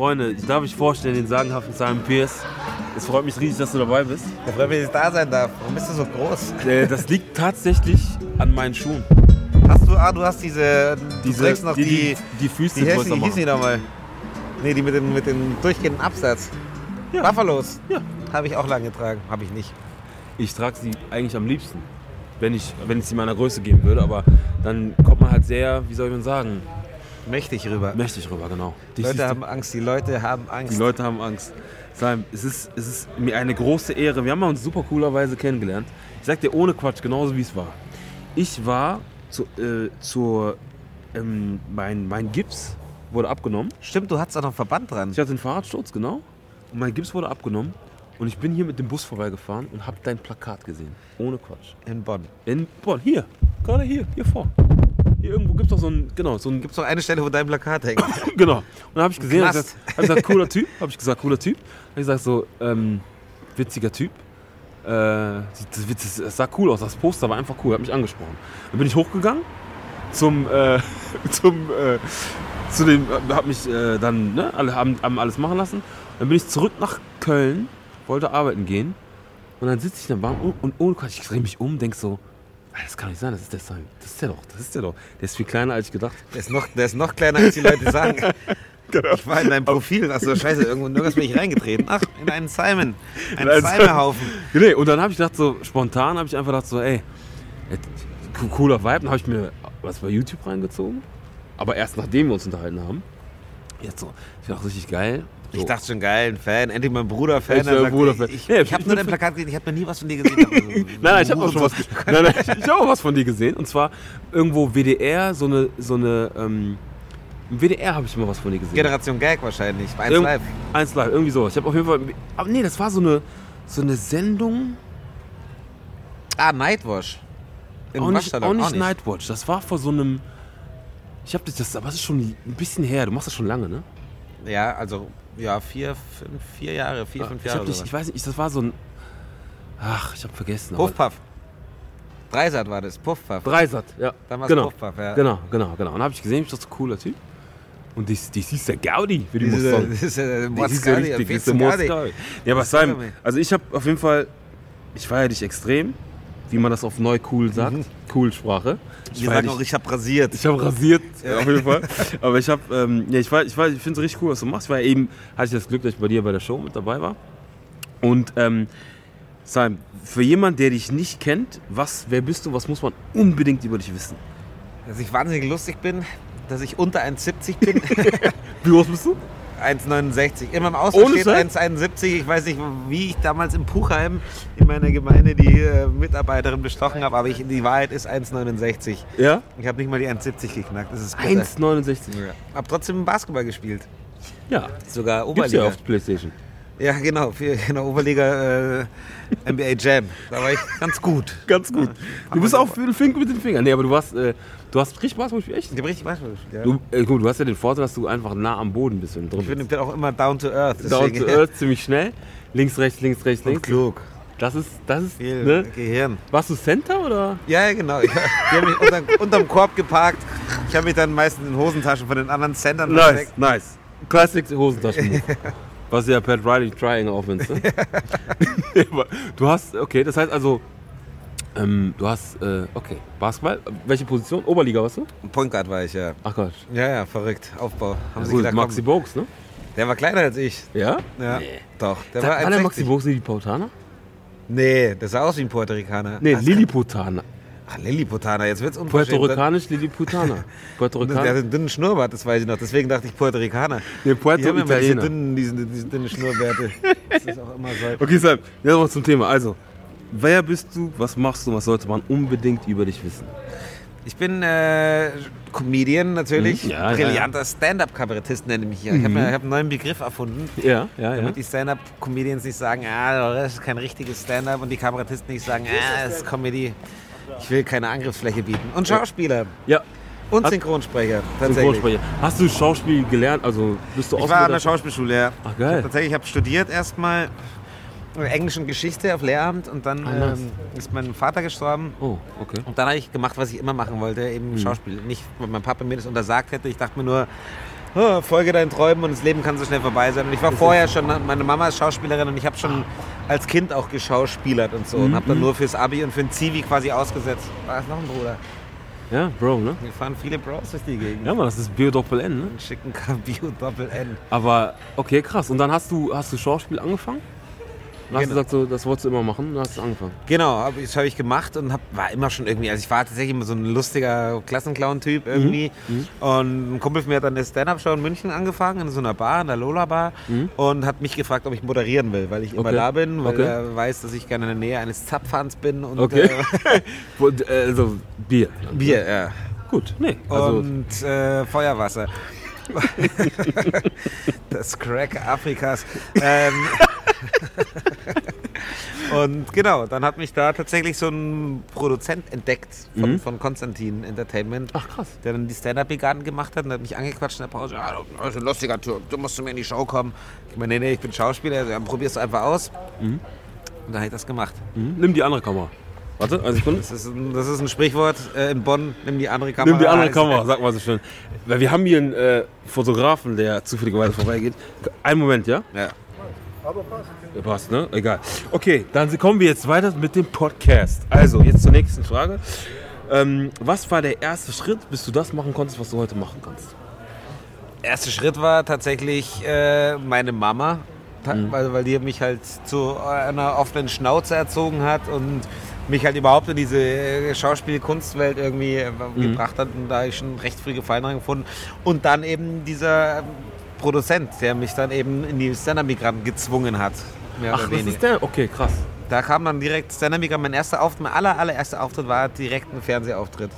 Freunde, ich darf mich vorstellen, den sagenhaften Simon Pierce. Es freut mich riesig, dass du dabei bist. Der freut mich, dass ich da sein darf. Warum bist du so groß? Äh, Das liegt tatsächlich an meinen Schuhen. Hast du, ah, du hast diese, du Diese, trägst noch die, die, die, die Füße die, größer hießen, wie hießen die nochmal? Nee, die mit dem, mit dem durchgehenden Absatz. Ja. Buffalos. Ja. Habe ich auch lange getragen. Habe ich nicht. Ich trage sie eigentlich am liebsten, wenn ich, wenn ich sie meiner Größe geben würde. Aber dann kommt man halt sehr, wie soll man sagen, Mächtig rüber. mächtig rüber, genau. Die Leute haben Angst. Die Leute haben Angst. Die Leute haben Angst. Simon, es ist, es ist mir eine große Ehre. Wir haben uns super coolerweise kennengelernt. Ich sag dir ohne Quatsch, genauso wie es war. Ich war zu, äh, zur. Ähm, mein, mein Gips wurde abgenommen. Stimmt, du hattest auch noch einen Verband dran. Ich hatte einen Fahrradsturz, genau. Und mein Gips wurde abgenommen. Und ich bin hier mit dem Bus vorbeigefahren und habe dein Plakat gesehen. Ohne Quatsch. In Bonn. In Bonn, hier. Gerade hier, hier vor. Irgendwo gibt es doch so ein. Genau, so ein Gibt es noch eine Stelle, wo dein Plakat hängt? Genau. Und dann habe ich gesehen, hab ich gesagt, hab ich gesagt, cooler Typ. Habe ich gesagt, cooler Typ. Habe ich gesagt, so, ähm, witziger Typ. Äh, das, das, das sah cool aus. Das Poster war einfach cool. Hat mich angesprochen. Dann bin ich hochgegangen zum, äh, zum, äh, zu dem, hab mich äh, dann, ne, alle haben, haben alles machen lassen. Dann bin ich zurück nach Köln, wollte arbeiten gehen. Und dann sitze ich in der Bahn und, und ohne Quatsch, ich drehe mich um, denk so, "Ah, das kann nicht sein, das ist der Simon. Das ist der doch, das ist der doch. Der ist viel kleiner als ich gedacht. Der ist noch, der ist noch kleiner, als die Leute sagen. Ich war in deinem Profil. Achso, scheiße, irgendwo nirgends bin ich reingetreten. Ach, in einen Simon. Einen Simon-Haufen. Nee, und dann habe ich gedacht, so spontan habe ich einfach gedacht, so, ey, äh, co- cooler Vibe. Dann habe ich mir was bei YouTube reingezogen. Aber erst nachdem wir uns unterhalten haben. Jetzt so, ich dachte richtig geil. So. Ich dachte schon, geil, ein Fan. Endlich mein Bruder-Fan. Echt, Der äh, sagt, Bruder-Fan. Ich, ich, Ja, ich habe ich nur dein Plakat gesehen, ich habe noch nie was von dir gesehen. Also, Nein, nein, ich habe auch schon was. Nein, nein, ich habe auch was von dir gesehen. Und zwar irgendwo WDR, so eine, so eine, ähm, im WDR habe ich mal was von dir gesehen. Generation Gag wahrscheinlich. Bei 1 Irgend- Live. Eins live, irgendwie so. Ich habe auf jeden Fall, aber nee, das war so eine, so eine Sendung. Ah, Nightwash. Im auch nicht, Waschsalon, auch nicht Nightwatch. Das war vor so einem. Ich habe das, das, aber das ist schon ein bisschen her. Du machst das schon lange, ne? Ja, also, ja, vier, fünf, vier Jahre, vier, fünf ich, Jahre. hab nicht, ich weiß nicht, das war so ein. Ach, ich habe vergessen. Puffpuff. Dreisat war das, Puffpuff. Dreisat, ja. Damals genau. Puffpuff, ja. Genau, genau, genau. Und dann habe ich gesehen, ich dachte, cooler Typ. Und die, die ist der Gaudi, Das muss ist, sagen. das ist, richtig, viel das ist der. Gaudi. Ja, aber Was Simon, also ich habe auf jeden Fall, ich feiere dich extrem, wie man das auf neu cool sagt, cool Sprache. Ich sagen dich auch, ich habe rasiert. Ich habe rasiert, auf jeden Fall. Aber ich habe, ähm, ja, ich, war- ich, war- ich finde es richtig cool, was du machst. Ja eben, hatte ich das Glück, dass ich bei dir bei der Show mit dabei war. Und ähm, Sam, für jemanden, der dich nicht kennt, was, wer bist du, was muss man unbedingt über dich wissen? Dass ich wahnsinnig lustig bin, dass ich unter 1,70 bin. Wie groß bist du? 1,69. Immer im Ausland Ohne steht Scheiß? 1,71. Ich weiß nicht, wie ich damals in Puchheim in meiner Gemeinde die äh, Mitarbeiterin bestochen habe, aber ich, die Wahrheit ist 1,69. Ja? Ich habe nicht mal die 1,70 geknackt. Das ist bitter. 1,69. Hab trotzdem Basketball gespielt. Ja, Sogar gibt's ja Oberliga. auf Playstation. Ja, genau. Für, genau Oberliga äh, NBA Jam. Da war ich ganz gut. Ganz gut. Du bist auch für den Fink mit den Fingern. Nee, aber du warst, äh, du hast richtig Spaß gespielt, echt? Ich habe richtig Basketball gespielt. Ja. Du, äh, gut, du hast ja den Vorteil, dass du einfach nah am Boden bist, du drin ich bin, bin auch immer down to earth. Down deswegen- to earth, ziemlich schnell. Links, rechts, links, rechts, Und links. klug. Das ist, das ist, Viel ne? Gehirn. Warst du Center oder? Ja, genau. Ich, die haben mich unter, unterm Korb geparkt. Ich habe mich dann meistens in Hosentaschen von den anderen Centern Nice, nice. Classic Hosentaschen. Was ja Pat Riley Triangle Offense. Ne? Ja, du hast, okay, das heißt also, ähm, du hast, äh, okay, Basketball. Welche Position? Oberliga, warst du? Point Guard war ich, ja. Ach Gott. Ja, ja, verrückt. Aufbau. Haben sie Gut, gedacht, Maxi Bogues, ne? der war kleiner als ich. Ja? Ja, Nee. doch. Der Sag, war der 1,60. Maxi Bogues nicht die Pautaner? Nee, das sah aus wie ein Puerto Ricaner. Nee, Lilliputaner. Ach, Lilliputaner, jetzt wird's Puerto unverschämt. Ricanisch Lilliputaner. Puerto Der hat Ricaner. einen dünnen Schnurrbart, das weiß ich noch. Deswegen dachte ich Puerto Ricaner. Nee, Die Puerto haben immer diese dünnen, diese, diese dünnen Schnurrbärte. Das ist auch immer so. Okay, Sam, jetzt mal zum Thema. Also, wer bist du, was machst du, was sollte man unbedingt über dich wissen? Ich bin äh, Comedian natürlich. Mhm, ja, ja, Brillanter Stand-up-Kabarettist nenne ich mich ja. Ich habe Mhm. hab einen neuen Begriff erfunden. Ja, ja, ja. Damit die Stand-up-Comedians nicht sagen, ah, das ist kein richtiges Stand-up und die Kabarettisten nicht sagen, ah, das ist Comedy. Ich will keine Angriffsfläche bieten. Und Schauspieler Ja, und Hat- Synchronsprecher. Tatsächlich. Synchronsprecher. Hast du Schauspiel gelernt? Also bist du Ich war an der? Schauspielschule, ja. Ach, geil. Tatsächlich, ich habe studiert erstmal Englisch und Geschichte auf Lehramt und dann Ah, nice. ähm, ist mein Vater gestorben. Oh, okay. Und dann habe ich gemacht, was ich immer machen wollte, eben Mhm. Schauspiel. Nicht, weil mein Papa mir das untersagt hätte. Ich dachte mir nur, oh, folge deinen Träumen und das Leben kann so schnell vorbei sein. Und ich war vorher schon, meine Mama ist Schauspielerin und ich habe schon als Kind auch geschauspielert und so und habe dann nur fürs Abi und für ein Zivi quasi ausgesetzt. Da ist noch ein Bruder. Ja, Bro, ne? Wir fahren viele Bros durch die Gegend. Ja, Mann, das ist Bio-Doppel-N, ne? Einen schicken Bio Doppel N. Aber, okay, krass. Und dann hast du, hast du Schauspiel angefangen? Und hast Genau. gesagt, so, das wolltest du immer machen, dann hast du angefangen. Genau, hab- das habe ich gemacht und hab, war immer schon irgendwie, also ich war tatsächlich immer so ein lustiger Klassenclown-Typ irgendwie. Und ein Kumpel von mir hat dann eine Stand-Up-Show in München angefangen, in so einer Bar, in der Lola-Bar und hat mich gefragt, ob ich moderieren will, weil ich immer Okay. da bin, weil Okay. er weiß, dass ich gerne in der Nähe eines Zapfhahns bin und Okay. äh, äh, Also, Bier. Bier, ja. Gut, nee. Also, und äh, Feuerwasser. das Crack Afrikas. Ähm, und genau, dann hat mich da tatsächlich so ein Produzent entdeckt von, Mhm. von Konstantin Entertainment. ach krass. Der dann die Stand-Up-Brigaden gemacht hat und hat mich angequatscht in der Pause. Ja, du bist ein lustiger Typ, du musst zu mir in die Show kommen. Ich meine, nee, nee, ich bin Schauspieler, also, ja, probier's einfach aus. Und dann habe ich das gemacht. Mhm. Nimm die andere Kamera. Warte, eine Sekunde. Das ist ein, das ist ein Sprichwort äh, in Bonn, nimm die andere Kamera. Nimm die andere Kamera, sag mal so schön. Weil wir haben hier einen äh, Fotografen, der zufälligerweise vorbeigeht. Einen Moment, ja? Ja. Ja, Passt, ne? Egal. Okay, dann kommen wir jetzt weiter mit dem Podcast. Also, jetzt zur nächsten Frage. Ähm, was war der erste Schritt, bis du das machen konntest, was du heute machen kannst? erste Schritt war tatsächlich äh, meine Mama, ta- weil, weil die mich halt zu einer offenen Schnauze erzogen hat und mich halt überhaupt in diese äh, Schauspiel-Kunstwelt irgendwie äh, gebracht hat und da habe ich schon recht früh Gefallen dran gefunden. Und dann eben dieser Produzent, der mich dann eben in die Stand-Up-Migranten gezwungen hat. Mehr Ach, oder das ist der? Okay, krass. Da kam dann direkt Stand-Up-Migranten, mein erster Auftritt, mein aller, allererster Auftritt war direkt ein Fernsehauftritt.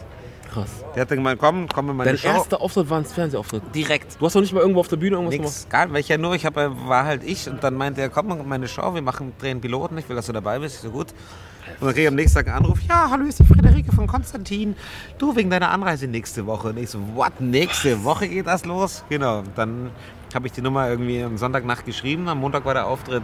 Krass. Der hat dann gemeint, komm, komm in meine Dein Show. erster Auftritt war ein Fernsehauftritt. direkt. Du hast noch nicht mal irgendwo auf der Bühne irgendwas Nix, gar nicht, weil ich ja nur, ich hab, war halt ich und dann meinte er, komm in meine Show, wir machen, drehen Piloten, ich will, dass du dabei bist, ich so gut. Und dann kriege ich am nächsten Tag einen Anruf, ja, hallo, hier ist die Friederike von Konstantin, du wegen deiner Anreise nächste Woche. Und ich so, what, nächste Woche geht das los? Genau, dann habe ich die Nummer irgendwie am Sonntagnacht geschrieben, am Montag war der Auftritt.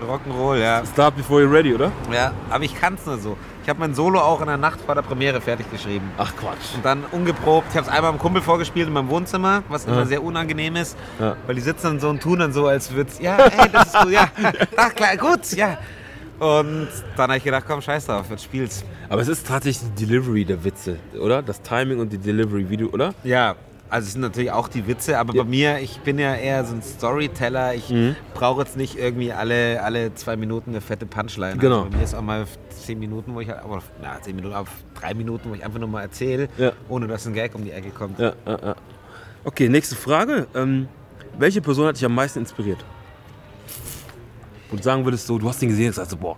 Rock'n'Roll, ja. Start before you're ready, oder? Ja, aber ich kann es nur so. Ich habe mein Solo auch in der Nacht vor der Premiere fertig geschrieben. Ach Quatsch. Und dann ungeprobt. Ich habe es einmal im Kumpel vorgespielt in meinem Wohnzimmer, was immer Ja. sehr unangenehm ist. Ja. Weil die sitzen dann so und tun dann so, als würde es. Ja, ey, das ist gut, ja. Ach, klar, gut, ja. Und dann habe ich gedacht, komm, scheiß drauf, jetzt spiel's. Aber es ist tatsächlich die Delivery der Witze, oder? Das Timing und die Delivery, wie du, oder? Ja, also es sind natürlich auch die Witze, aber Ja. bei mir, ich bin ja eher so ein Storyteller. Ich Mhm. brauche jetzt nicht irgendwie alle, alle zwei Minuten eine fette Punchline. Genau. Also bei mir ist auch mal zehn Minuten, wo ich halt, aber ja, zehn Minuten, auf drei Minuten, wo ich einfach nur mal erzähle, Ja. ohne dass ein Gag um die Ecke kommt. Ja, ja, ja. Okay, nächste Frage. Ähm, welche Person hat dich am meisten inspiriert? Du sagen würdest, so, du hast ihn gesehen und sagst so, boah,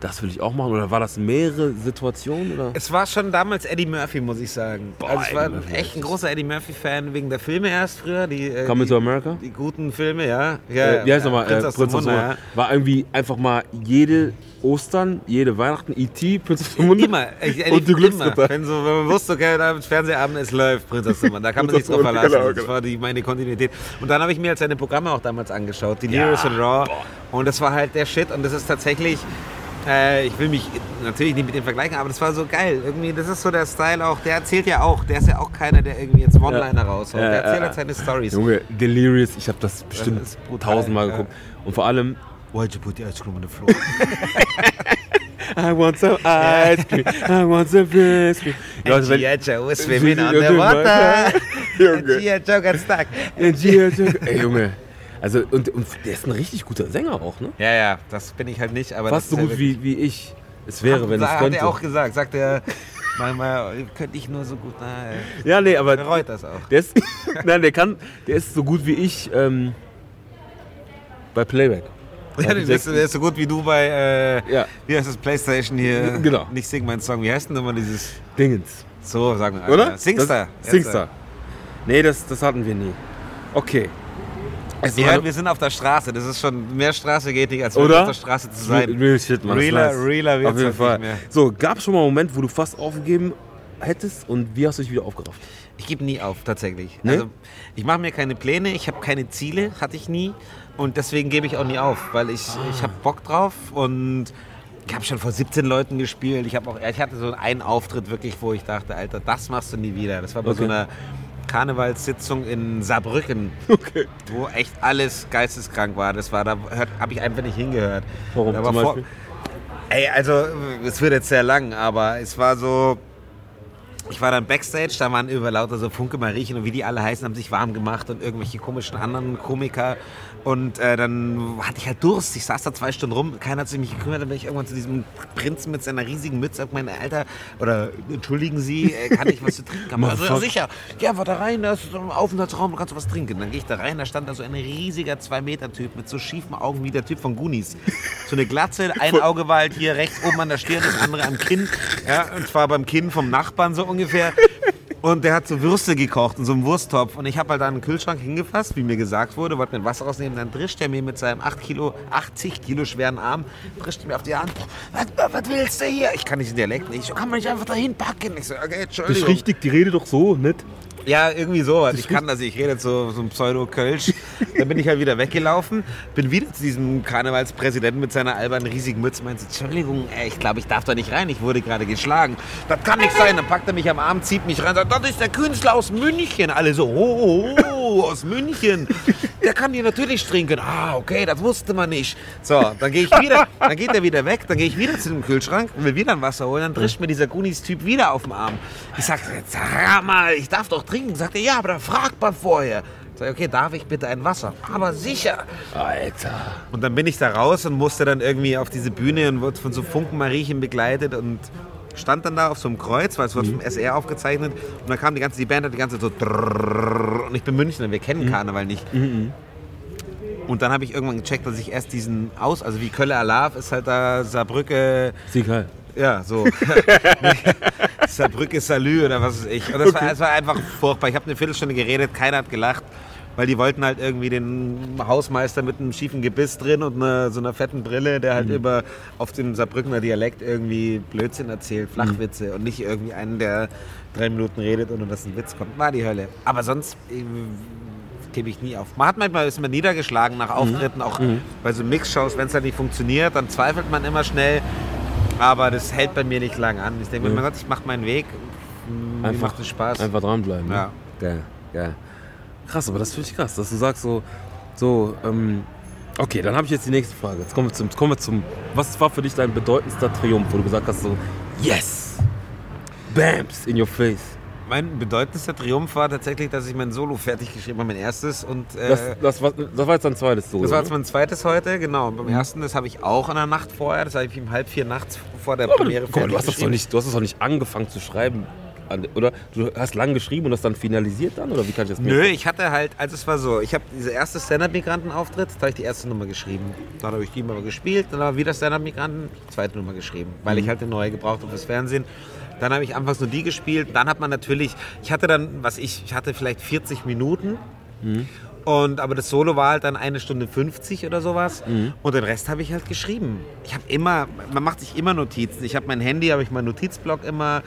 das will ich auch machen. Oder war das mehrere Situationen? Oder? Es war schon damals Eddie Murphy, muss ich sagen. Boah, also ich war Murphy echt ein großer Eddie Murphy-Fan wegen der Filme erst früher. Die, äh, Coming die, to America? die guten Filme, ja. ja Äh, wie heißt ja, nochmal? Prinz äh, aus Prinz dem aus Wunder, Wunder. War irgendwie einfach mal jede Ostern, jede Weihnachten, E.T., Prinz aus dem ja. Wunder. Immer. Ich, ich, Und die. Glücksritter. Wenn, so, wenn man wusste, okay, da Fernsehabend, es läuft, Prinz aus dem Wunder. Da kann man sich drauf Genau, verlassen. genau. Das war die, meine Kontinuität. Und dann habe ich mir halt seine Programme auch damals angeschaut. Delirious and Raw. Und das war halt der Shit. Und das ist tatsächlich... Äh, ich will mich natürlich nicht mit dem vergleichen, aber das war so geil. Irgendwie, das ist so der Style auch. Der erzählt ja auch. Der ist ja auch keiner, der irgendwie jetzt One-Liner raushaut. Ja, der erzählt ja, halt seine Stories. Junge, Delirious, ich habe das bestimmt brutal, tausendmal ja. geguckt. Und vor allem, Why'd you put the ice cream on the floor? I want some ice cream, I want some ice cream. Leute, wenn, G.I. Joe is swimming underwater. Junge. G.I. Joe got stuck. Ja, G.I. Joe. Ey, Junge. Also, und, und der ist ein richtig guter Sänger auch, ne? Ja, ja, das bin ich halt nicht. Aber Fast so das ist gut ja wie, wie ich es wäre, wenn es Hat könnte. er auch gesagt. Sagt er, manchmal könnte ich nur so gut. Na, ja, nee, aber bereut das auch. der ist, nein, der kann, der ist so gut wie ich ähm, bei Playback. Ja, der, ist, der ist so gut wie du bei, äh, Ja, wie heißt das, Playstation hier? Genau. Nicht Sing mein Song. Wie heißt denn nochmal dieses? Dingens. So, sagen wir. Oder? Singstar. Das, Singstar. Nee, das, das hatten wir nie. Okay. War hört, wir sind auf der Straße. Das ist schon mehr Straße geht nicht, als Oder? auf der Straße zu sein. Real shit, man. Realer, realer wird's Auf jeden halt Fall. So, gab es schon mal einen Moment, wo du fast aufgegeben hättest und wie hast du dich wieder aufgerafft? Ich gebe nie auf, tatsächlich. Nee? Also, ich mache mir keine Pläne, ich habe keine Ziele, hatte ich nie. Und deswegen gebe ich auch nie auf, weil ich, ich habe Bock drauf und ich habe schon vor 17 Leuten gespielt. Ich, auch, ich hatte so einen Auftritt wirklich, wo ich dachte, Alter, das machst du nie wieder. Das war bei so Okay. einer Karnevalssitzung in Saarbrücken, Okay. wo echt alles geisteskrank war. Das war, da habe ich einfach nicht hingehört. Warum Beispiel? Ey, also es wird jetzt sehr lang, aber es war so. Ich war dann Backstage, da waren über lauter so Funke Mariechen und wie die alle heißen, haben sich warm gemacht und irgendwelche komischen anderen Komiker. Und äh, dann hatte ich halt Durst. Ich saß da zwei Stunden rum, keiner hat sich um mich gekümmert. Dann bin ich irgendwann zu diesem Prinzen mit seiner riesigen Mütze. Ich meine, Alter, oder entschuldigen Sie, äh, kann ich was zu trinken haben? Also, sicher. Ja, war da rein, da ist so ein Aufenthaltsraum, da kannst du was trinken. Dann gehe ich da rein, da stand da so ein riesiger 2-Meter-Typ mit so schiefen Augen wie der Typ von Goonies. So eine Glatze, ein Auge war halt hier rechts oben an der Stirn, das andere am Kinn. Ja, und zwar beim Kinn vom Nachbarn so ungefähr. Und der hat so Würste gekocht in so einem Wursttopf. Und ich habe halt da einen Kühlschrank hingefasst, wie mir gesagt wurde, wollte mir Wasser rausnehmen. Dann drischt er mir mit seinem 8 Kilo, 80 Kilo schweren Arm, drischt mir auf die Hand. Was, was willst du hier? Ich kann nicht den Dialekt nicht. Ich so, kann man nicht einfach dahin packen? Ich so, okay, Das Entschuldigung. ist richtig, die rede doch so, nicht? Ja, irgendwie sowas. Ich kann das, ich rede jetzt so, so ein Pseudo-Kölsch. Dann bin ich halt wieder weggelaufen, bin wieder zu diesem Karnevalspräsidenten mit seiner albernen riesigen Mütze. Meinte, Entschuldigung, ey, ich glaube, ich darf da nicht rein, ich wurde gerade geschlagen. Das kann nicht sein. Dann packt er mich am Arm, zieht mich rein, sagt, das ist der Künstler aus München. Alle so, oh, oh, oh aus München. Der kann hier natürlich trinken. Ah, okay, das wusste man nicht. So, dann gehe ich wieder, dann geht er wieder weg, dann gehe ich wieder zu dem Kühlschrank und will wieder ein Wasser holen. Dann drischt mir dieser Goonies-Typ wieder auf den Arm. Ich sag, jetzt sag mal, ich darf doch trinken. Sagt er, ja, aber dann fragt man vorher. Sag ich, okay, darf ich bitte ein Wasser? Aber sicher. Alter. Und dann bin ich da raus und musste dann irgendwie auf diese Bühne und wurde von so Funkenmariechen begleitet und stand dann da auf so einem Kreuz, weil es wurde vom SR aufgezeichnet. Und dann kam die ganze die Band hat die ganze Zeit so und ich bin Münchner, wir kennen Karneval nicht. Und dann habe ich irgendwann gecheckt, dass ich erst diesen aus, also wie Kölle Alav ist halt da Saarbrücke, Sieg halt. Ja, so. Saarbrücke Salü oder was weiß ich. Und das war, es war einfach furchtbar. Ich habe eine Viertelstunde geredet, keiner hat gelacht, weil die wollten halt irgendwie den Hausmeister mit einem schiefen Gebiss drin und einer, so einer fetten Brille, der halt über auf dem Saarbrückener Dialekt irgendwie Blödsinn erzählt, Flachwitze und nicht irgendwie einen, der drei Minuten redet, ohne dass ein Witz kommt. War die Hölle. Aber sonst äh, gebe ich nie auf. Man hat manchmal ist man niedergeschlagen nach Auftritten, auch bei so Mixshows, wenn es dann nicht funktioniert, dann zweifelt man immer schnell. Aber das hält bei mir nicht lang an. Ich denke mir, mein Gott, ich mache meinen Weg. Mir Einfach, macht es Spaß. Einfach dranbleiben. ne? Ja. Geil, geil. Krass, aber das finde ich krass, dass du sagst so, so, ähm, okay, dann habe ich jetzt die nächste Frage. Jetzt kommen wir zum, jetzt kommen wir zum, was war für dich dein bedeutendster Triumph, wo du gesagt hast so, yes, bams, in your face. Mein bedeutendster Triumph war tatsächlich, dass ich mein Solo fertig geschrieben habe, mein erstes. Und äh, Das, das, war, das war jetzt dein zweites Solo. das war jetzt mein zweites heute, genau. Und beim ersten, das habe ich auch in der Nacht vorher, das habe ich um halb vier nachts vor der Aber du, Premiere mal, du hast das doch nicht, du hast das doch nicht angefangen zu schreiben, oder? Du hast lang geschrieben und das dann finalisiert dann, oder wie kann ich das Nö, ich hatte halt, also es war so, ich habe diese erste Stand-Up-Migranten-Auftritt, da habe ich die erste Nummer geschrieben. Dann habe ich die Nummer gespielt, dann habe ich wieder Stand-Up-Migranten, die zweite Nummer geschrieben, weil ich halt eine neue gebraucht habe fürs Fernsehen. Dann habe ich anfangs nur die gespielt, dann hat man natürlich, ich hatte dann, was ich, ich hatte vielleicht 40 Minuten. Und, aber das Solo war halt dann eine Stunde 50 oder sowas. Und den Rest habe ich halt geschrieben. Ich habe immer, man macht sich immer Notizen. Ich habe mein Handy, habe ich meinen Notizblock immer.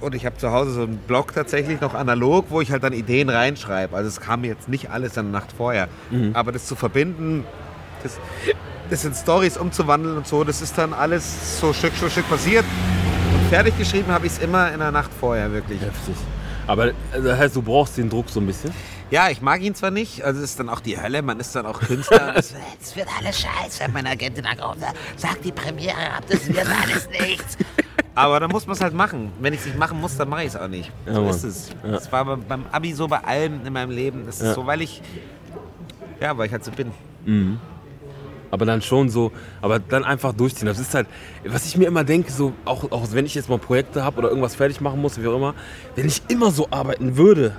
Und ich habe zu Hause so einen Blog tatsächlich noch analog, wo ich halt dann Ideen reinschreibe. Also es kam jetzt nicht alles in der Nacht vorher. Aber das zu verbinden, das, das in Stories umzuwandeln und so, das ist dann alles so Stück für Stück passiert. Fertig geschrieben habe ich es immer in der Nacht vorher, wirklich. Heftig. Aber äh, das heißt, du brauchst den Druck so ein bisschen. Ja, ich mag ihn zwar nicht, also es ist dann auch die Hölle, man ist dann auch Künstler. es, es wird alles scheiße, hat meine Agentin angerufen, sagt die Premiere ab, das wird alles nichts. Aber dann muss man es halt machen. Wenn ich es nicht machen muss, dann mache ich es auch nicht. Ja, so Mann. ist es. Ja. Das war beim- Abi so, bei allem in meinem Leben. Das ist Ja. so, weil ich, ja, weil ich halt so bin. Aber dann schon so, aber dann einfach durchziehen. Das ist halt, was ich mir immer denke, so, auch, auch wenn ich jetzt mal Projekte habe oder irgendwas fertig machen muss, wie auch immer, wenn ich immer so arbeiten würde,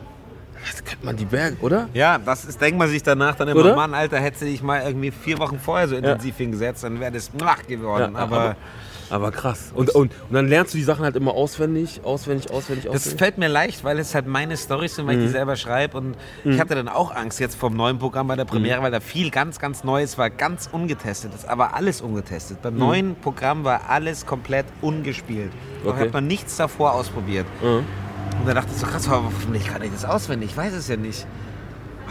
das könnte man die Berge, oder? Ja, das ist, denkt man sich danach dann immer, Oder? Mann, Alter, hätte ich mal irgendwie vier Wochen vorher so intensiv hingesetzt, dann wäre das mach geworden. Ja, aber, aber krass. Und, und, und dann lernst du die Sachen halt immer auswendig, auswendig, auswendig, Das auswendig. fällt mir leicht, weil es halt meine Storys sind, weil Mhm. ich die selber schreibe. Und ich hatte dann auch Angst jetzt vom neuen Programm bei der Mhm. Premiere, weil da viel ganz, ganz Neues war, ganz ungetestet. Das aber alles ungetestet. Mhm. Beim neuen Programm war alles komplett ungespielt. Da Okay. hat man nichts davor ausprobiert. Mhm. Und dann dachte ich so, krass, aber hoffentlich kann ich das auswendig. Ich weiß es ja nicht.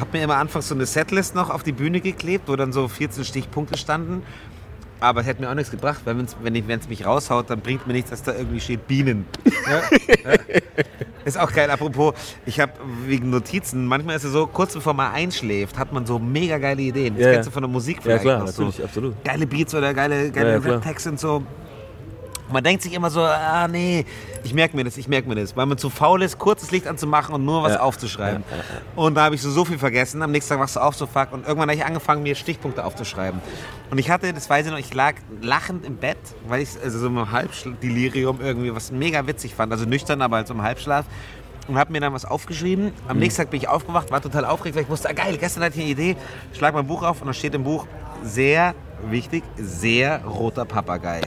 Hab mir immer anfangs so eine Setlist noch auf die Bühne geklebt, wo dann so 14 Stichpunkte standen. Aber es hätte mir auch nichts gebracht, weil wenn es mich raushaut, dann bringt mir nichts, dass da irgendwie steht Bienen. Ja? ja. Ist auch geil. Apropos, ich habe wegen Notizen, manchmal ist es so, kurz bevor man einschläft, hat man so mega geile Ideen. Das Ja, kennst ja. du von der Musik Ja, vielleicht klar, noch natürlich, so. absolut. Geile Beats oder geile, Ja, geile ja, klar. Rap-Texte und so. Man denkt sich immer so, ah nee, ich merke mir das, ich merke mir das, weil man zu faul ist, kurzes Licht anzumachen und nur was Ja. aufzuschreiben. Ja, ja, Und da habe ich so, so viel vergessen. Am nächsten Tag wachst du auf, so fuck. Und irgendwann habe ich angefangen, mir Stichpunkte aufzuschreiben. Und ich hatte, das weiß ich noch, ich lag lachend im Bett, weil ich also so im Halbdelirium irgendwie was mega witzig fand. Also nüchtern, aber halt so im Halbschlaf. Und habe mir dann was aufgeschrieben. Am nächsten Tag bin ich aufgewacht, war total aufgeregt, weil ich wusste, ah, geil, gestern hatte ich eine Idee. Schlag mein Buch auf und da steht im Buch, sehr wichtig, sehr roter Papagei.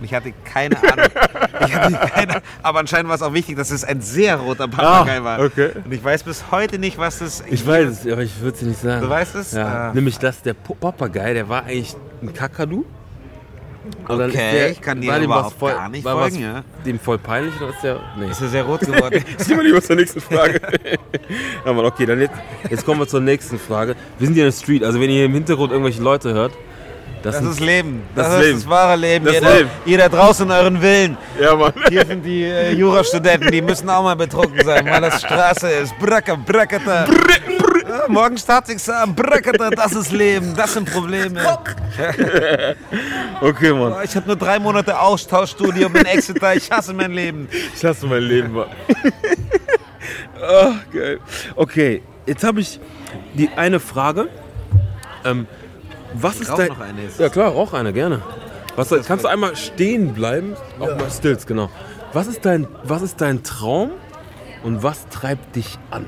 Und ich hatte keine Ahnung. Hatte keine, aber anscheinend war es auch wichtig, dass es ein sehr roter Papagei Ah, war. okay. Und ich weiß bis heute nicht, was das. Ich weiß es, aber ich würde es nicht sagen. Du weißt es? Ja. Ah. Nämlich, dass der Papagei, der war eigentlich ein Kakadu. Dann Okay, ist der, ich kann dir überhaupt voll, gar nicht war folgen, was ja. Dem voll peinlich oder ist der. Nee. Ist er sehr rot geworden. Zieh mal lieber zur nächsten Frage. Mann, okay, dann jetzt, jetzt kommen wir zur nächsten Frage. Wir sind hier in der Street, also wenn ihr hier im Hintergrund irgendwelche Leute hört, das, Das ist Leben. Das Das, ist Leben. das wahre Leben. Das jeder, Leben. jeder draußen in euren Villen. Ja, Mann. Hier sind die äh, Jurastudenten, die müssen auch mal betrunken sein, weil das Straße ist. Bracker, brackata. Ja, morgen Staatsexamen, brackata, das ist Leben, das sind Probleme. Okay, Mann. Ich habe nur drei Monate Austauschstudium in Exeter, ich hasse mein Leben. Ich hasse mein Leben, Mann. Ach, geil. Okay, jetzt habe ich die eine Frage. Ähm, was ist rauch dein. noch eine, ist ja, klar, rauch eine, gerne. Was, kannst du einmal stehen bleiben? Auch mal Stills, genau. Was ist, dein, was ist dein Traum und was treibt dich an?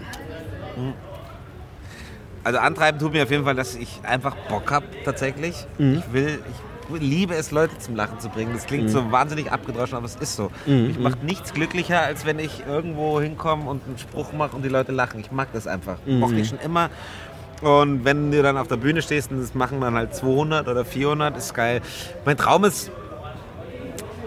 Also antreiben tut mir auf jeden Fall, dass ich einfach Bock habe tatsächlich. Ich will, ich liebe es, Leute zum Lachen zu bringen. Das klingt so wahnsinnig abgedroschen, aber es ist so. Mich macht nichts glücklicher, als wenn ich irgendwo hinkomme und einen Spruch mache und die Leute lachen. Ich mag das einfach. Mochte ich schon immer. Und wenn du dann auf der Bühne stehst und das machen dann halt 200 oder 400, ist geil. Mein Traum ist,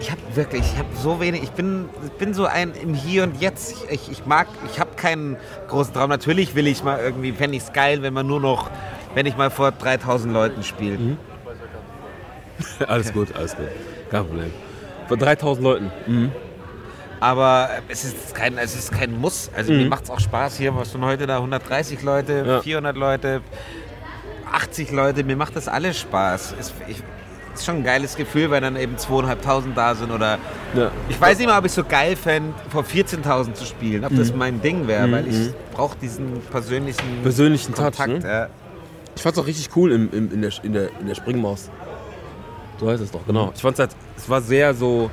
ich habe wirklich, ich habe so wenig, ich bin, ich bin so ein im Hier und Jetzt. Ich, ich mag, ich habe keinen großen Traum. Natürlich will ich mal irgendwie, fände ich es geil, wenn man nur noch, wenn ich mal vor 3000 Leuten spiele. alles gut, alles gut. Kein Problem. Von 3000 Leuten. Aber es ist kein, es ist kein Muss. Also mir macht es auch Spaß hier, was von heute da 130 Leute, Ja. 400 Leute, 80 Leute, mir macht das alles Spaß. Es ich, ist schon ein geiles Gefühl, wenn dann eben 2.500 da sind oder Ja. Ich weiß nicht mal, ob ich so geil fände, vor 14.000 zu spielen, ob das mein Ding wäre, weil ich brauche diesen persönlichen, Persönlichen Touch, Kontakt. ne? ja. Ich fand's auch richtig cool im, im, in, der, in, der, in der Springmaus. So heißt es doch, genau. Ich fand's halt, es war sehr so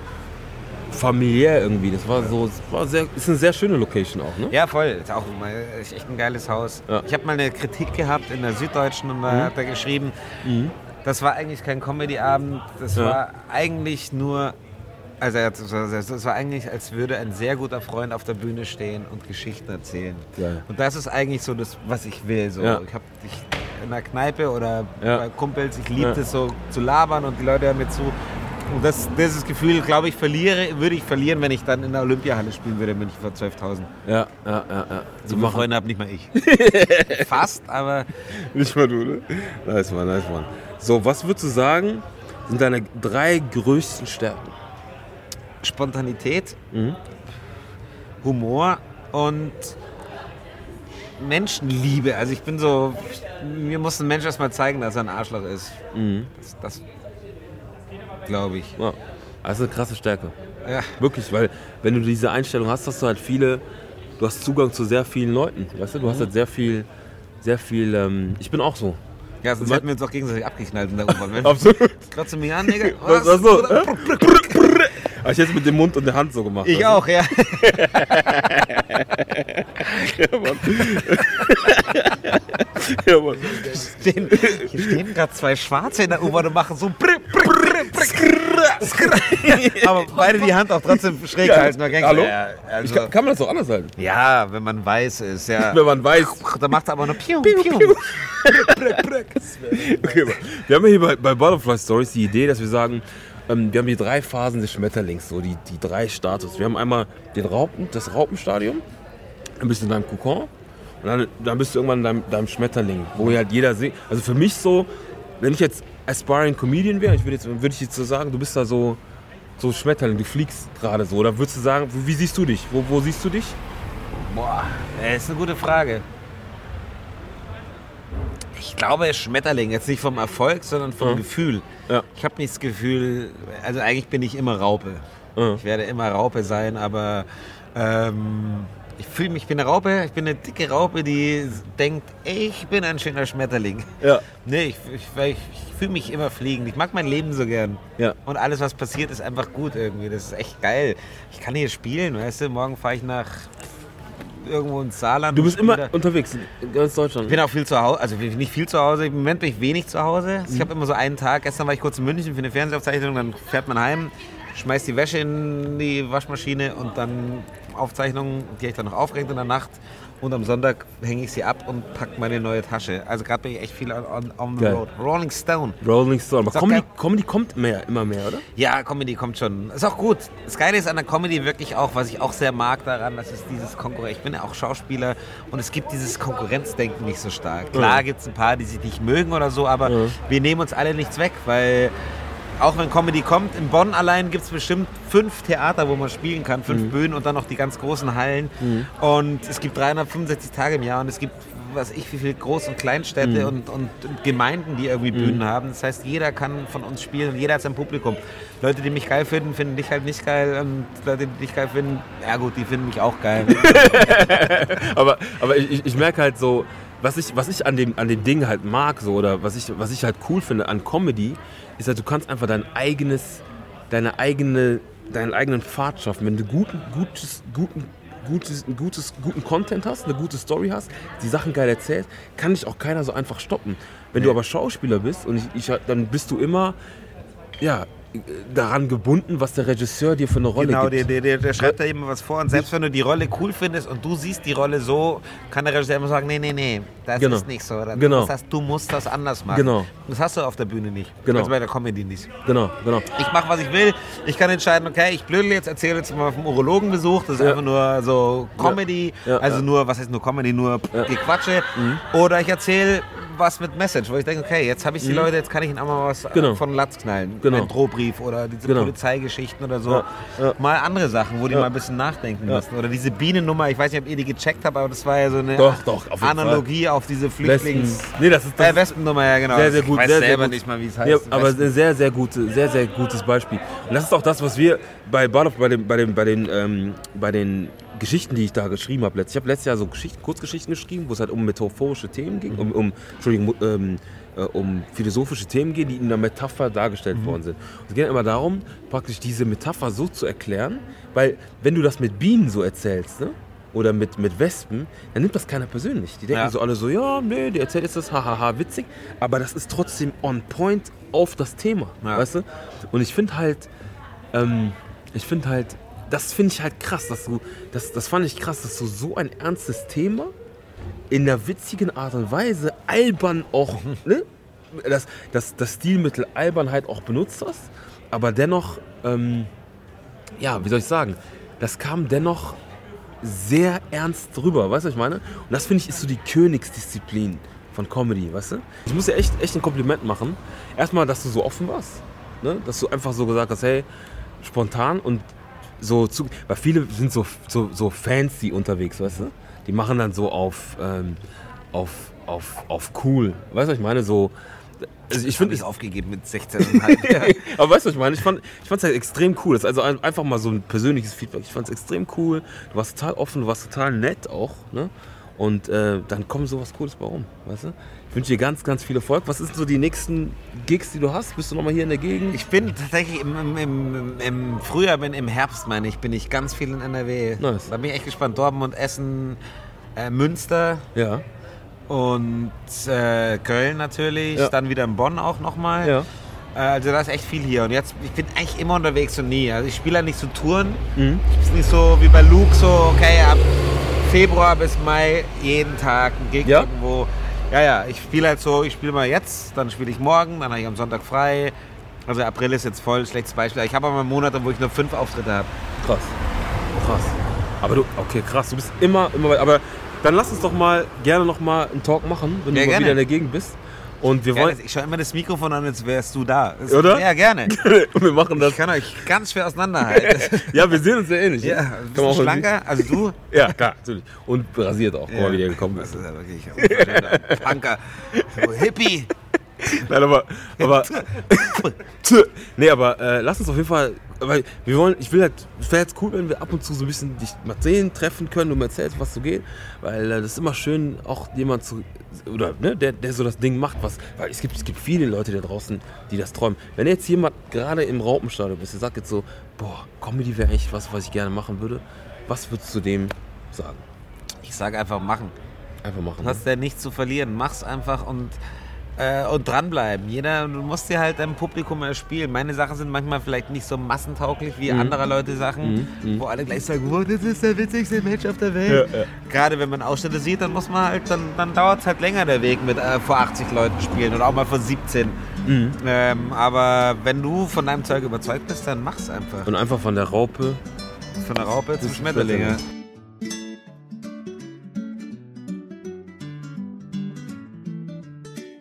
familiär irgendwie. Das war so, es war sehr, ist eine sehr schöne Location auch, ne? Ja, voll. Ist auch mal, ist echt ein geiles Haus. Ja. Ich habe mal eine Kritik gehabt in der Süddeutschen und da hat er geschrieben, das war eigentlich kein Comedy-Abend, das Ja. war eigentlich nur, also das war eigentlich, als würde ein sehr guter Freund auf der Bühne stehen und Geschichten erzählen. Geil. Und das ist eigentlich so das, was ich will. So. Ja. Ich habe in der Kneipe oder Ja. bei Kumpels, ich liebe Ja. es so zu labern und die Leute hören mir zu. Und das, dieses Gefühl, glaube ich, verliere, würde ich verlieren, wenn ich dann in der Olympiahalle spielen würde, bin ich vor 12.000. Ja, ja, ja. ja. So viele Freunde habe nicht mal ich. Fast, aber Nicht mal du, ne? Nice, Mann, nice, Mann. So, was würdest du sagen, sind deine drei größten Stärken? Spontanität, Mhm. Humor und Menschenliebe. Also ich bin so, mir muss ein Mensch erstmal zeigen, dass er ein Arschloch ist. Mhm. Das, das glaube ich. Ja. Das ist eine krasse Stärke. Ja. Wirklich, weil wenn du diese Einstellung hast, hast du halt viele, du hast Zugang zu sehr vielen Leuten. Weißt du, du hast halt sehr viel, sehr viel, ähm, ich bin auch so. Ja, sonst hätten wir uns auch gegenseitig abgeknallt in der U-Bahn. Absolut. Kratzt du mich an, Digga? Was, was so? Hä? Hab ich jetzt mit dem Mund und der Hand so gemacht. Ich auch, ja. Ja, Mann. ja, Mann. Stehen, hier stehen gerade zwei Schwarze in der U-Bahn und machen so. brr, brr. Aber beide die Hand auch trotzdem schräg Ja, halten. Hallo? Ja, also, kann, kann man das auch anders halten? ja, wenn man weiß ist, ja. Wenn man weiß. Da macht er aber nur Piu, Piu. Brr. Okay, wir haben ja hier bei, bei Butterfly Stories die Idee, dass wir sagen, ähm, wir haben die drei Phasen des Schmetterlings, so die, die drei Status. Wir haben einmal den Raupen, das Raupenstadium, dann bist du in deinem Kokon und dann, dann bist du irgendwann in deinem, deinem Schmetterling, wo halt jeder sieht. Also für mich so, wenn ich jetzt aspiring Comedian wäre, ich würde jetzt, würde ich jetzt so sagen, du bist da so, so Schmetterling, du fliegst gerade so. Oder würdest du sagen, wie siehst du dich? Wo, wo siehst du dich? Boah, das ist eine gute Frage. Ich glaube, Schmetterling, jetzt nicht vom Erfolg, sondern vom Ja. Gefühl. Ja. Ich habe nicht das Gefühl, also eigentlich bin ich immer Raupe. Ja. Ich werde immer Raupe sein, aber ähm, ich fühle mich, ich bin eine Raupe, ich bin eine dicke Raupe, die denkt, ich bin ein schöner Schmetterling. Ja. Nee, ich, ich, ich, ich fühle mich immer fliegen. Ich mag mein Leben so gern. Ja. Und alles, was passiert, ist einfach gut irgendwie. Das ist echt geil. Ich kann hier spielen, weißt du? Morgen fahre ich nach irgendwo ins Saarland. Du bist immer da. unterwegs in ganz Deutschland. Ich bin auch viel zu Hause, also nicht viel zu Hause. Im Moment bin ich wenig zu Hause. Mhm. Ich habe immer so einen Tag. Gestern war ich kurz in München für eine Fernsehaufzeichnung. Dann fährt man heim, schmeißt die Wäsche in die Waschmaschine und dann Aufzeichnungen, die ich dann noch aufregt in der Nacht. Und am Sonntag hänge ich sie ab und packe meine neue Tasche. Also gerade bin ich echt viel on, on, the Geil. road. Rolling Stone. Rolling Stone. Aber Ist auch Comedy. Comedy kommt mehr, immer mehr, oder? Ja, Comedy kommt schon. Ist auch gut. Das Geile ist an der Comedy wirklich auch, was ich auch sehr mag daran, das ist dieses Konkurrenz. Ich bin ja auch Schauspieler und es gibt dieses Konkurrenzdenken nicht so stark. Klar Ja. gibt es ein paar, die sich nicht mögen oder so, aber Ja. wir nehmen uns alle nichts weg, weil auch wenn Comedy kommt, in Bonn allein gibt es bestimmt fünf Theater, wo man spielen kann, Mhm. fünf Bühnen und dann noch die ganz großen Hallen. Und es gibt 365 Tage im Jahr und es gibt was ich, wie viele Groß- und Kleinstädte Mhm. und, und Gemeinden, die irgendwie Bühnen haben. Das heißt, jeder kann von uns spielen und jeder hat sein Publikum. Leute, die mich geil finden, finden dich halt nicht geil und Leute, die dich geil finden, ja gut, die finden mich auch geil. aber aber ich, ich, ich merke halt so, was ich, was ich an, dem, an dem Ding halt mag, so, oder was ich, was ich halt cool finde an Comedy, ist halt, du kannst einfach dein eigenes, deine eigene, deinen eigenen Pfad schaffen. Wenn du guten, gutes, guten, gutes, gutes, guten Content hast, eine gute Story hast, die Sachen geil erzählst, kann dich auch keiner so einfach stoppen. Wenn du aber Schauspieler bist und ich, ich, dann bist du immer, ja, daran gebunden, was der Regisseur dir für eine Rolle genau, der, gibt. der, der, der schreibt da eben was vor und selbst wenn du die Rolle cool findest und du siehst die Rolle so, kann der Regisseur immer sagen, nee, nee, nee, das Genau. ist nicht so. Oder Genau. Das heißt, du musst das anders machen. Genau. Das hast du auf der Bühne nicht. Genau. Also bei der Comedy nicht. Genau, genau. Ich mache, was ich will. Ich kann entscheiden, okay, ich blödel jetzt, erzähle jetzt mal vom Urologenbesuch. Das ist Ja. einfach nur so Comedy. Ja, also ja. nur, was heißt nur Comedy? Nur Ja. Mhm. Gequatsche. Oder ich erzähle was mit Message, wo ich denke, okay, jetzt habe ich die Leute, jetzt kann ich ihnen auch mal was äh, Genau. von Latz knallen. Genau. Ein Drohbrief oder diese Genau. Polizeigeschichten oder so. Ja, ja. Mal andere Sachen, wo die mal ein bisschen nachdenken müssen. Oder diese Bienennummer, ich weiß nicht, ob ihr die gecheckt habt, aber das war ja so eine Doch, doch, auf Analogie auf diese Flüchtlings... Westen. Nee, das ist das Äh, Wespennummer, ja genau. sehr, sehr Ich gut. weiß sehr, sehr selber gut. nicht mal, wie es heißt. Ja, aber Westen. ein sehr, sehr, gute, sehr, sehr gutes Beispiel. Und das ist auch das, was wir bei Badov, bei, dem, bei, dem, bei, den, ähm, bei den Geschichten, die ich da geschrieben habe. Ich habe letztes Jahr so Geschichten, Kurzgeschichten geschrieben, wo es halt um metaphorische Themen ging, um, um, Entschuldigung, ähm, äh, um philosophische Themen geht, die in der Metapher dargestellt worden sind. Und es geht immer darum, praktisch diese Metapher so zu erklären, weil wenn du das mit Bienen so erzählst, ne? oder mit, mit Wespen, dann nimmt das keiner persönlich. Die denken Ja. so alle so, ja, nee, die erzählt jetzt das, hahaha, witzig, aber das ist trotzdem on point auf das Thema, Ja. weißt du? Und ich finde halt, ähm, ich finde halt, das finde ich halt krass, dass du, das, das fand ich krass, dass du so ein ernstes Thema in einer witzigen Art und Weise albern auch, ne? Das, das, das Stilmittel Albernheit auch benutzt hast, aber dennoch, ähm, ja, wie soll ich sagen, das kam dennoch sehr ernst drüber, weißt du, was ich meine? Und das finde ich ist so die Königsdisziplin von Comedy, weißt du? Ich muss dir echt, echt ein Kompliment machen. Erstmal, dass du so offen warst, ne? dass du einfach so gesagt hast, hey, spontan und so zu, weil viele sind so, so, so fancy unterwegs, weißt du? Die machen dann so auf, ähm, auf, auf, auf cool, weißt du, was ich meine? So, also ich finde, ich aufgegeben mit 16,5. ja. aber weißt du, was ich meine? Ich fand es ich halt extrem cool. Das ist also ein- einfach mal so ein persönliches Feedback. Ich fand es extrem cool. Du warst total offen, du warst total nett auch. Ne? Und äh, dann kommt sowas Cooles bei rum. Weißt du? Ich wünsche dir ganz, ganz viel Erfolg. Was sind so die nächsten Gigs, die du hast? Bist du nochmal hier in der Gegend? Ich bin tatsächlich im, im, im, Frühjahr, bin im Herbst, meine ich, bin ich ganz viel in NRW. Nice. Da bin ich echt gespannt. Dortmund, Essen, äh, Münster ja. und äh, Köln natürlich. Ja. Dann wieder in Bonn auch nochmal. Ja. Äh, also da ist echt viel hier. Und jetzt, ich bin eigentlich immer unterwegs und nie. Also ich spiele halt nicht so Touren. Mhm. Es ist nicht so wie bei Luke, so, okay, ab Februar bis Mai jeden Tag ein Gig Ja? irgendwo. Ja, ja, ich spiele halt so, ich spiele mal jetzt, dann spiele ich morgen, dann habe ich am Sonntag frei. Also April ist jetzt voll schlechtes Beispiel. Ich habe aber mal Monate, wo ich nur fünf Auftritte habe. Krass. Krass. Aber du, okay, krass. Du bist immer, immer weit. Aber dann lass uns doch mal gerne noch mal einen Talk machen, wenn Ja, du mal gerne. wieder in der Gegend bist. Und wir Ja, wollen. ich schaue immer das Mikrofon an, als wärst du da. Das- Oder? Ja, gerne. wir machen das. Ich kann euch ganz schwer auseinanderhalten. Ja, wir sehen uns sehr ähnlich. ja, Kann bist du schlanker? Also du? Ja, klar, natürlich. Und rasiert auch. Guck mal, wie der gekommen Das ist. ist ja wirklich Punker. So Hippie. Nein, aber. aber nee, aber äh, lass uns auf jeden Fall. Weil wir wollen, ich will halt, es wäre jetzt cool, wenn wir ab und zu so ein bisschen dich mal sehen, treffen können, du mir erzählst, was so geht. Weil äh, das ist immer schön, auch jemand zu. Oder, ne, der, der so das Ding macht, was. Weil es gibt, es gibt viele Leute da draußen, die das träumen. Wenn jetzt jemand gerade im Raupenstadion ist, der sagt jetzt so, boah, Comedy wäre echt was, was ich gerne machen würde, was würdest du dem sagen? Ich sage einfach machen. Einfach machen. Du hast ja nichts zu verlieren. Mach's einfach und, äh, und dranbleiben. Jeder, du musst dir halt dein Publikum erspielen. Meine Sachen sind manchmal vielleicht nicht so massentauglich wie anderer Leute Sachen, wo alle gleich sagen, wow, das ist der witzigste Mensch auf der Welt. Ja, ja. Gerade wenn man Ausschnitte sieht, dann muss man halt, dann, dann dauert es halt länger der Weg mit äh, vor 80 Leuten spielen oder auch mal vor 17. Ähm, aber wenn du von deinem Zeug überzeugt bist, dann mach's einfach. Und einfach von der Raupe Von der Raupe zum Schmetterlinge.